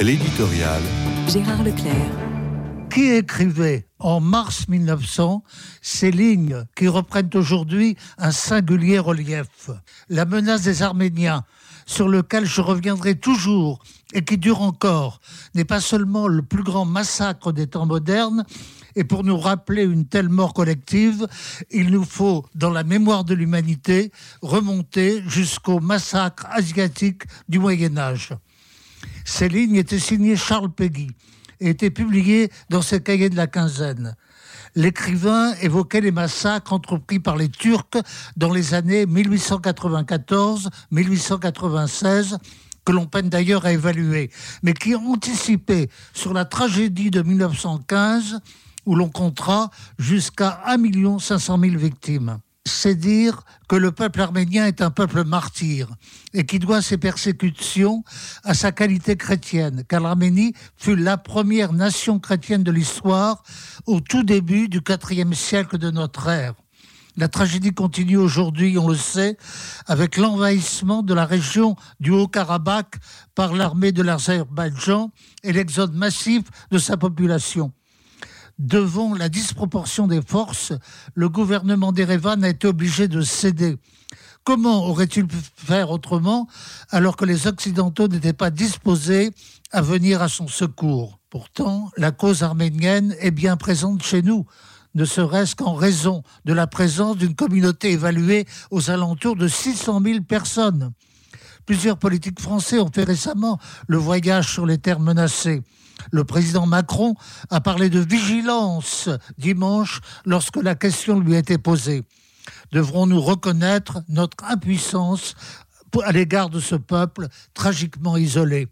L'éditorial. Gérard Leclerc. Qui écrivait en mars 1900 ces lignes qui reprennent aujourd'hui un singulier relief? La menace des Arméniens, sur lequel je reviendrai toujours et qui dure encore, n'est pas seulement le plus grand massacre des temps modernes, et pour nous rappeler une telle mort collective, il nous faut, dans la mémoire de l'humanité, remonter jusqu'au massacre asiatique du Moyen Âge. Ces lignes étaient signées Charles Péguy et étaient publiées dans ses cahiers de la quinzaine. L'écrivain évoquait les massacres entrepris par les Turcs dans les années 1894-1896 que l'on peine d'ailleurs à évaluer, mais qui anticipaient sur la tragédie de 1915 où l'on comptera jusqu'à 1 500 000 victimes. C'est dire que le peuple arménien est un peuple martyr et qui doit ses persécutions à sa qualité chrétienne, car l'Arménie fut la première nation chrétienne de l'histoire au tout début du IVe siècle de notre ère. La tragédie continue aujourd'hui, on le sait, avec l'envahissement de la région du Haut-Karabakh par l'armée de l'Azerbaïdjan et l'exode massif de sa population devant la disproportion des forces, le gouvernement d'Erevan a été obligé de céder. Comment aurait-il pu faire autrement alors que les Occidentaux n'étaient pas disposés à venir à son secours? Pourtant, la cause arménienne est bien présente chez nous, ne serait-ce qu'en raison de la présence d'une communauté évaluée aux alentours de 600 000 personnes. Plusieurs politiques français ont fait récemment le voyage sur les terres menacées. Le président Macron a parlé de vigilance dimanche lorsque la question lui a été posée. Devrons-nous reconnaître notre impuissance à l'égard de ce peuple tragiquement isolé?